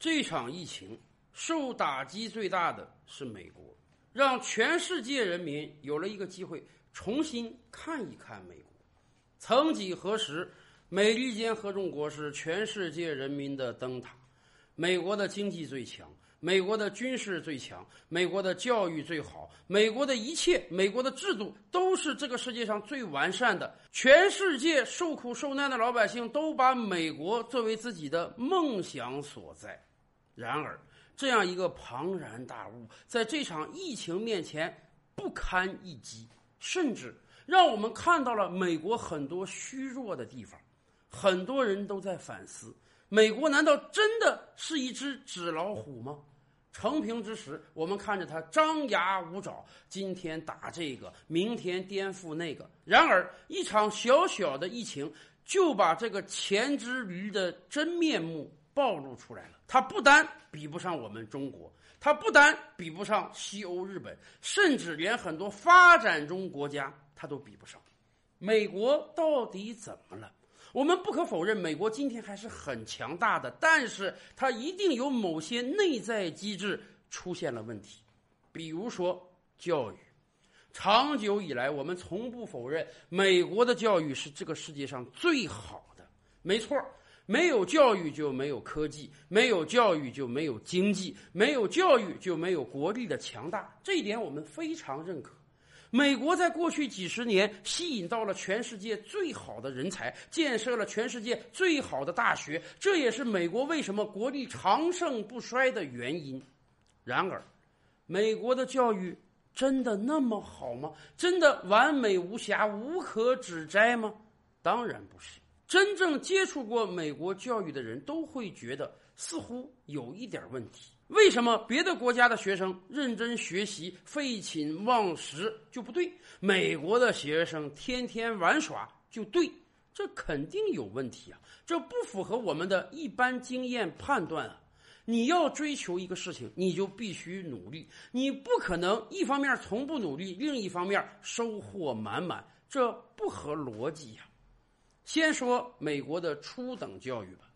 这场疫情受打击最大的是美国，让全世界人民有了一个机会重新看一看美国。曾几何时，美利坚合众国是全世界人民的灯塔，美国的经济最强。美国的军事最强，美国的教育最好，美国的一切，美国的制度都是这个世界上最完善的。全世界受苦受难的老百姓都把美国作为自己的梦想所在。然而，这样一个庞然大物，在这场疫情面前不堪一击，甚至让我们看到了美国很多虚弱的地方。很多人都在反思。美国难道真的是一只纸老虎吗？成平之时，我们看着它张牙舞爪，今天打这个，明天颠覆那个。然而，一场小小的疫情就把这个前之驴的真面目暴露出来了。它不单比不上我们中国，它不单比不上西欧、日本，甚至连很多发展中国家它都比不上。美国到底怎么了？我们不可否认，美国今天还是很强大的，但是它一定有某些内在机制出现了问题，比如说教育。长久以来，我们从不否认美国的教育是这个世界上最好的，没错。没有教育就没有科技，没有教育就没有经济，没有教育就没有国力的强大，这一点我们非常认可。美国在过去几十年吸引到了全世界最好的人才，建设了全世界最好的大学，这也是美国为什么国力长盛不衰的原因。然而，美国的教育真的那么好吗？真的完美无瑕、无可指摘吗？当然不是。真正接触过美国教育的人都会觉得，似乎有一点问题。为什么别的国家的学生认真学习、废寝忘食就不对？美国的学生天天玩耍就对？这肯定有问题啊！这不符合我们的一般经验判断啊！你要追求一个事情，你就必须努力，你不可能一方面从不努力，另一方面收获满满，这不合逻辑呀！先说美国的初等教育吧，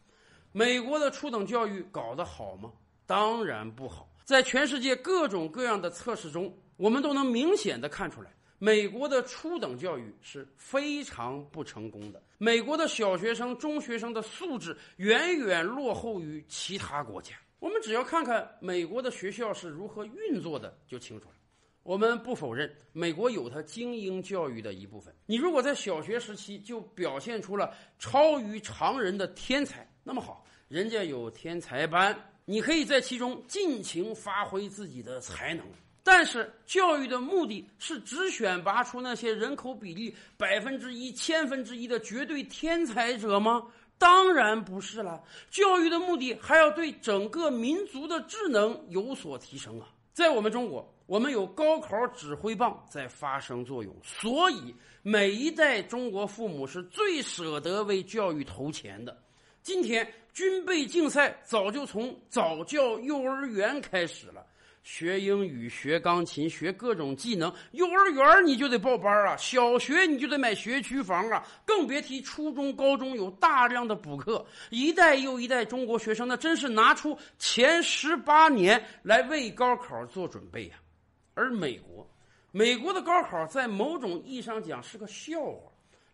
美国的初等教育搞得好吗？当然不好，在全世界各种各样的测试中，我们都能明显的看出来，美国的初等教育是非常不成功的。美国的小学生、中学生的素质远远落后于其他国家。我们只要看看美国的学校是如何运作的，就清楚了。我们不否认，美国有它精英教育的一部分。你如果在小学时期就表现出了超于常人的天才，那么好，人家有天才班。你可以在其中尽情发挥自己的才能，但是教育的目的是只选拔出那些人口比例百分之一、千分之一的绝对天才者吗？当然不是了。教育的目的还要对整个民族的智能有所提升啊！在我们中国，我们有高考指挥棒在发生作用，所以每一代中国父母是最舍得为教育投钱的。今天军备竞赛早就从早教幼儿园开始了，学英语、学钢琴、学各种技能。幼儿园你就得报班啊，小学你就得买学区房啊，更别提初中、高中有大量的补课。一代又一代中国学生，那真是拿出前十八年来为高考做准备呀。而美国，美国的高考在某种意义上讲是个笑话，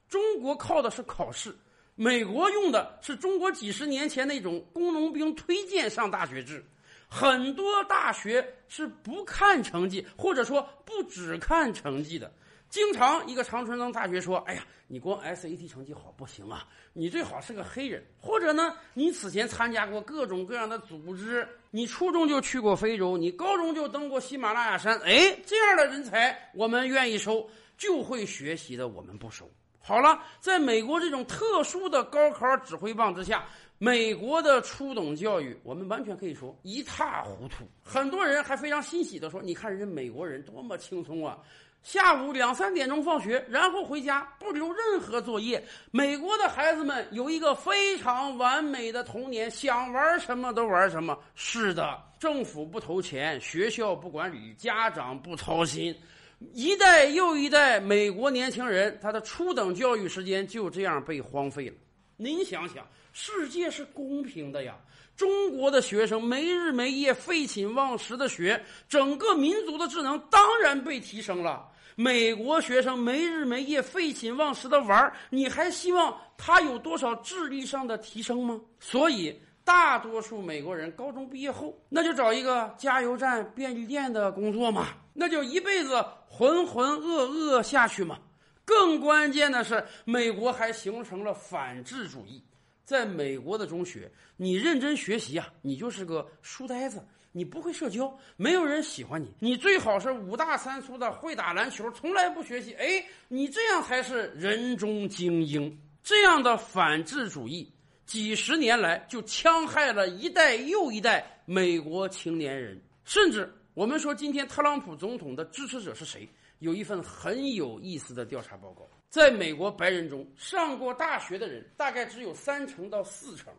中国靠的是考试。美国用的是中国几十年前那种工农兵推荐上大学制，很多大学是不看成绩，或者说不只看成绩的。经常一个常春藤大学说：“哎呀，你光 SAT 成绩好不行啊，你最好是个黑人，或者呢，你此前参加过各种各样的组织，你初中就去过非洲，你高中就登过喜马拉雅山。哎，这样的人才我们愿意收，就会学习的我们不收。”好了，在美国这种特殊的高考指挥棒之下，美国的初等教育，我们完全可以说一塌糊涂。很多人还非常欣喜地说：“你看人家美国人多么轻松啊，下午两三点钟放学，然后回家不留任何作业。美国的孩子们有一个非常完美的童年，想玩什么都玩什么。是的，政府不投钱，学校不管理，家长不操心。”一代又一代美国年轻人，他的初等教育时间就这样被荒废了。您想想，世界是公平的呀，中国的学生没日没夜、废寝忘食的学，整个民族的智能当然被提升了。美国学生没日没夜、废寝忘食的玩你还希望他有多少智力上的提升吗？所以，大多数美国人高中毕业后，那就找一个加油站、便利店的工作嘛，那就一辈子浑浑噩噩下去嘛。更关键的是，美国还形成了反智主义。在美国的中学，你认真学习啊，你就是个书呆子。你不会社交，没有人喜欢你。你最好是五大三粗的，会打篮球，从来不学习。哎，你这样才是人中精英。这样的反智主义，几十年来就戕害了一代又一代美国青年人。甚至我们说，今天特朗普总统的支持者是谁？有一份很有意思的调查报告，在美国白人中，上过大学的人大概只有三成到四成，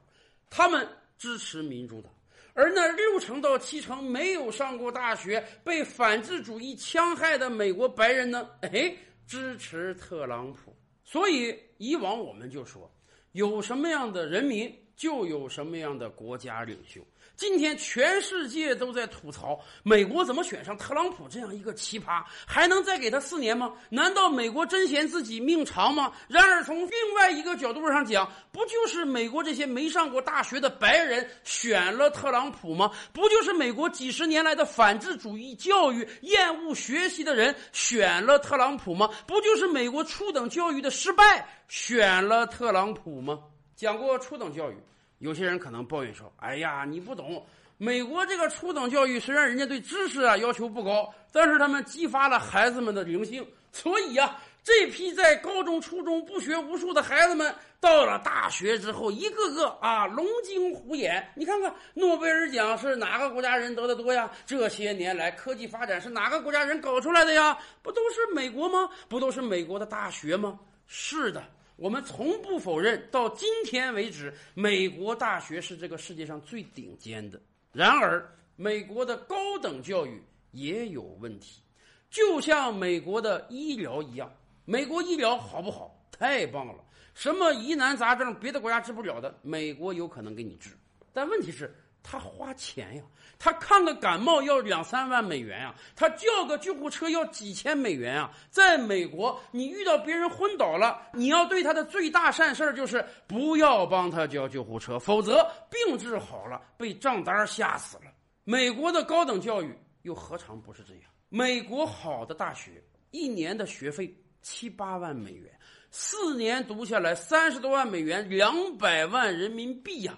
他们支持民主党。而那六成到七成没有上过大学、被反智主义戕害的美国白人呢？哎，支持特朗普。所以以往我们就说，有什么样的人民，就有什么样的国家领袖。今天全世界都在吐槽美国怎么选上特朗普这样一个奇葩，还能再给他四年吗？难道美国真嫌自己命长吗？然而从另外一个角度上讲，不就是美国这些没上过大学的白人选了特朗普吗？不就是美国几十年来的反智主义教育、厌恶学习的人选了特朗普吗？不就是美国初等教育的失败选了特朗普吗？讲过初等教育。有些人可能抱怨说：“哎呀，你不懂，美国这个初等教育虽然人家对知识啊要求不高，但是他们激发了孩子们的灵性，所以呀，这批在高中、初中不学无术的孩子们，到了大学之后，一个个啊龙精虎眼。你看看诺贝尔奖是哪个国家人得的多呀？这些年来科技发展是哪个国家人搞出来的呀？不都是美国吗？不都是美国的大学吗？是的。”我们从不否认，到今天为止，美国大学是这个世界上最顶尖的。然而，美国的高等教育也有问题，就像美国的医疗一样。美国医疗好不好？太棒了！什么疑难杂症，别的国家治不了的，美国有可能给你治。但问题是。他花钱呀，他看个感冒要两三万美元呀，他叫个救护车要几千美元啊。在美国，你遇到别人昏倒了，你要对他的最大善事就是不要帮他叫救护车，否则病治好了被账单吓死了。美国的高等教育又何尝不是这样？美国好的大学一年的学费七八万美元，四年读下来三十多万美元，两百万人民币呀。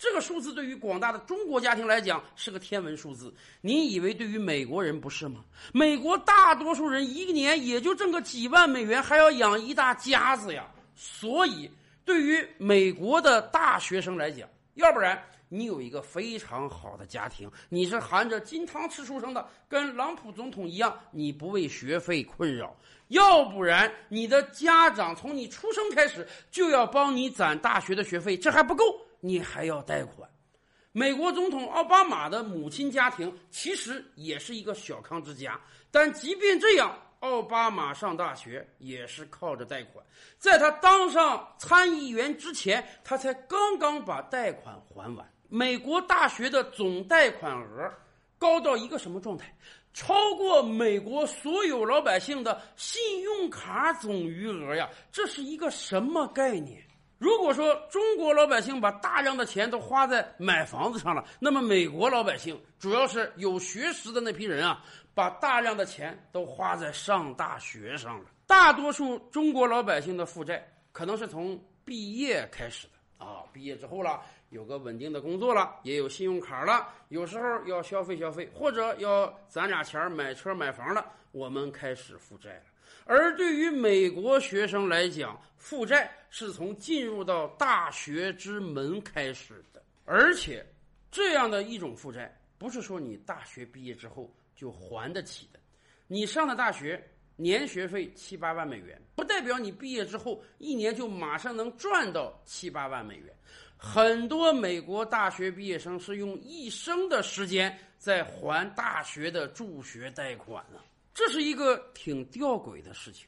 这个数字对于广大的中国家庭来讲是个天文数字，你以为对于美国人不是吗？美国大多数人一年也就挣个几万美元，还要养一大家子呀。所以，对于美国的大学生来讲，要不然你有一个非常好的家庭，你是含着金汤匙出生的，跟朗普总统一样，你不为学费困扰；要不然你的家长从你出生开始就要帮你攒大学的学费，这还不够。你还要贷款？美国总统奥巴马的母亲家庭其实也是一个小康之家，但即便这样，奥巴马上大学也是靠着贷款。在他当上参议员之前，他才刚刚把贷款还完。美国大学的总贷款额高到一个什么状态？超过美国所有老百姓的信用卡总余额呀！这是一个什么概念？如果说中国老百姓把大量的钱都花在买房子上了，那么美国老百姓主要是有学识的那批人啊，把大量的钱都花在上大学上了。大多数中国老百姓的负债可能是从毕业开始的啊，毕业之后了，有个稳定的工作了，也有信用卡了，有时候要消费消费，或者要攒俩钱买车买房了，我们开始负债了。而对于美国学生来讲，负债是从进入到大学之门开始的，而且这样的一种负债，不是说你大学毕业之后就还得起的。你上的大学年学费七八万美元，不代表你毕业之后一年就马上能赚到七八万美元。很多美国大学毕业生是用一生的时间在还大学的助学贷款呢。这是一个挺吊诡的事情。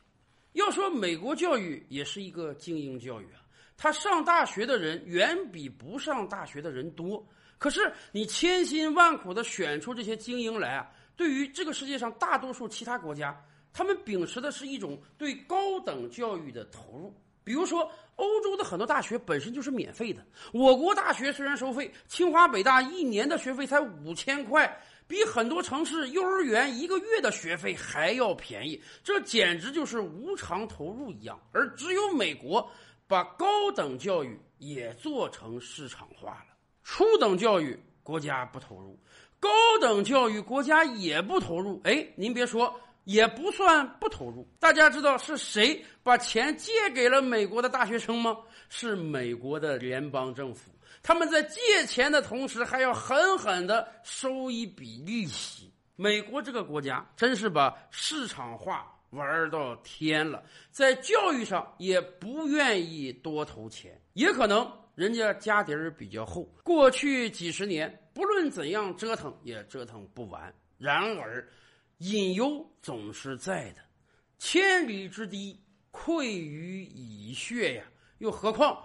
要说美国教育也是一个精英教育啊，他上大学的人远比不上大学的人多。可是你千辛万苦的选出这些精英来啊，对于这个世界上大多数其他国家，他们秉持的是一种对高等教育的投入。比如说，欧洲的很多大学本身就是免费的，我国大学虽然收费，清华北大一年的学费才五千块，比很多城市幼儿园一个月的学费还要便宜，这简直就是无偿投入一样。而只有美国把高等教育也做成市场化了。初等教育国家不投入，高等教育国家也不投入。哎，您别说，也不算不投入。大家知道是谁把钱借给了美国的大学生吗？是美国的联邦政府。他们在借钱的同时，还要狠狠的收一笔利息。美国这个国家真是把市场化玩到天了，在教育上也不愿意多投钱，也可能。人家家底儿比较厚，过去几十年不论怎样折腾也折腾不完。然而，隐忧总是在的，千里之堤溃于蚁穴呀！又何况